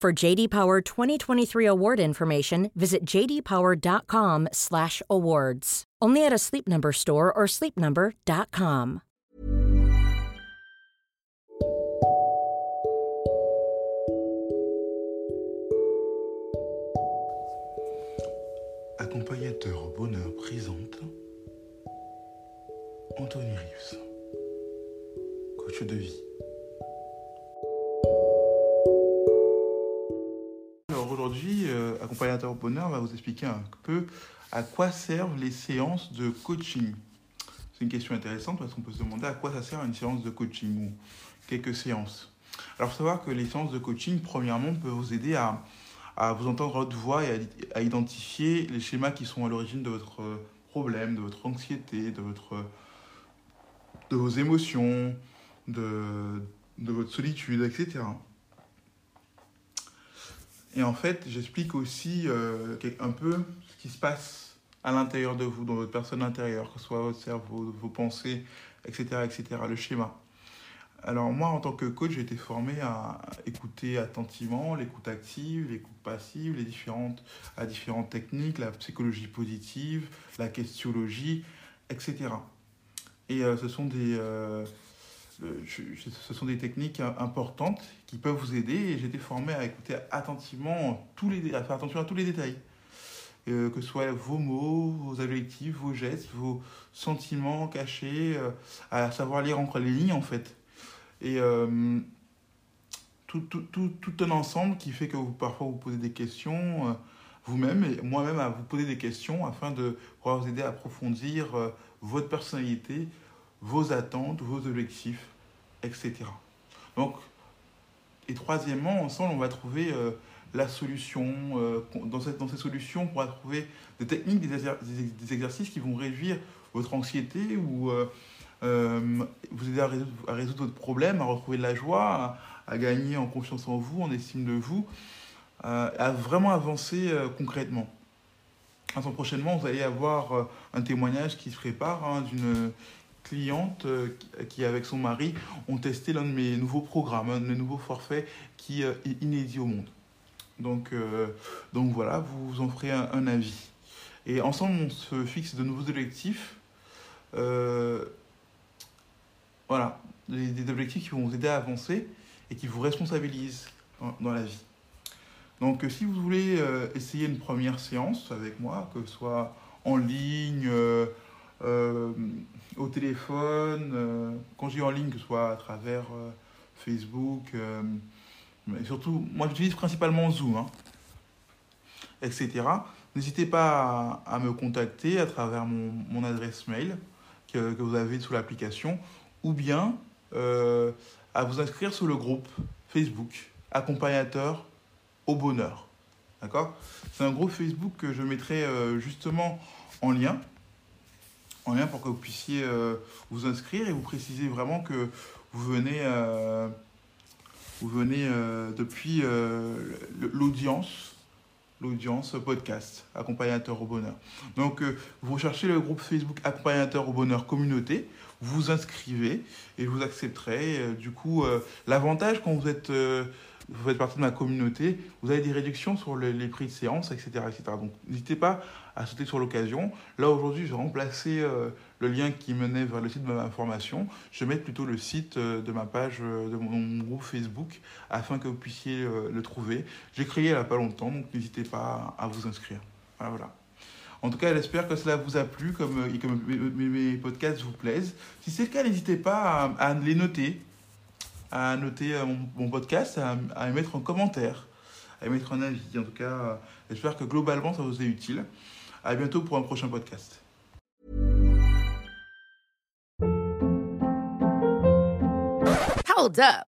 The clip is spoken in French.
For JD Power 2023 award information, visit jdpower.com/awards. Only at a Sleep Number store or sleepnumber.com. Accompagnateur bonheur présente Anthony Rives, coach de vie. Aujourd'hui, euh, Accompagnateur bonheur va vous expliquer un peu à quoi servent les séances de coaching. C'est une question intéressante parce qu'on peut se demander à quoi ça sert une séance de coaching ou quelques séances. Alors, faut savoir que les séances de coaching, premièrement, peuvent vous aider à, à vous entendre votre voix et à, à, identifier les schémas qui sont à l'origine de votre problème, de votre anxiété, de, votre, de vos émotions, de, de votre solitude, etc. Et en fait, j'explique aussi euh, un peu ce qui se passe à l'intérieur de vous, dans votre personne intérieure, que ce soit votre cerveau, vos pensées, etc., etc., le schéma. Alors moi, en tant que coach, j'ai été formé à écouter attentivement l'écoute active, l'écoute passive, les différentes, à différentes techniques, la psychologie positive, la questiologie, etc. Et euh, ce, sont des, euh, ce sont des techniques importantes qui peuvent vous aider et j'ai été formé à écouter attentivement tous les, à faire attention à tous les détails. Euh, que ce soit vos mots, vos adjectifs, vos gestes, vos sentiments cachés, à savoir lire entre les lignes en fait et euh, tout, tout, un ensemble qui fait que vous, parfois vous posez des questions euh, vous-même et moi-même à vous poser des questions afin de pouvoir vous aider à approfondir euh, votre personnalité, vos attentes, vos objectifs, etc. Donc, et troisièmement, ensemble, on va trouver euh, la solution. Euh, dans, cette, dans ces solutions, on pourra trouver des techniques, des, exercices qui vont réduire votre anxiété ou euh, vous aider à résoudre, à résoudre, votre problème, à retrouver de la joie, à, gagner en confiance en vous, en estime de vous, à vraiment avancer concrètement. Prochainement, vous allez avoir un témoignage qui se prépare hein, d'une cliente euh, qui, avec son mari, ont testé l'un de mes nouveaux programmes, un de mes nouveaux forfaits qui est inédit au monde. Donc, donc voilà, vous en ferez un, avis. Et ensemble, on se fixe de nouveaux objectifs. Euh, voilà, des, objectifs qui vont vous aider à avancer et qui vous responsabilisent dans, la vie. Donc, si vous voulez euh, essayer une première séance avec moi, que ce soit en ligne, euh, euh, au téléphone, euh, quand dis en ligne, que ce soit à travers euh, Facebook, mais surtout, moi j'utilise principalement Zoom, hein, etc. N'hésitez pas à, à, me contacter à travers mon, mon adresse mail que, que, vous avez sous l'application ou bien euh, à vous inscrire sur le groupe Facebook accompagnateur au bonheur. D'accord? C'est un groupe Facebook que je mettrai euh, justement en lien. En lien pour que vous puissiez euh, vous inscrire et vous préciser vraiment que vous venez, euh, vous venez depuis l'audience l'audience podcast accompagnateur au bonheur. Donc vous recherchez le groupe Facebook accompagnateur au bonheur communauté, vous inscrivez et je vous accepterai. du coup, l'avantage quand vous êtes vous faites partie de ma communauté, vous avez des réductions sur les, prix de séance, etc. etc. Donc n'hésitez pas à sauter sur l'occasion. Là aujourd'hui, je vais remplacer euh, le lien qui menait vers le site de ma formation. Je vais mettre plutôt le site euh, de ma page, euh, de mon, groupe Facebook, afin que vous puissiez euh, le trouver. J'ai créé il n'y a pas longtemps, donc n'hésitez pas à vous inscrire. Voilà, voilà. En tout cas, j'espère que cela vous a plu, comme, et que mes, podcasts vous plaisent. Si c'est le cas, n'hésitez pas à les noter, à noter euh, mon, podcast, à, à mettre en commentaire, à mettre un avis. En tout cas, euh, j'espère que globalement, ça vous est utile. À bientôt pour un prochain podcast. Hold up.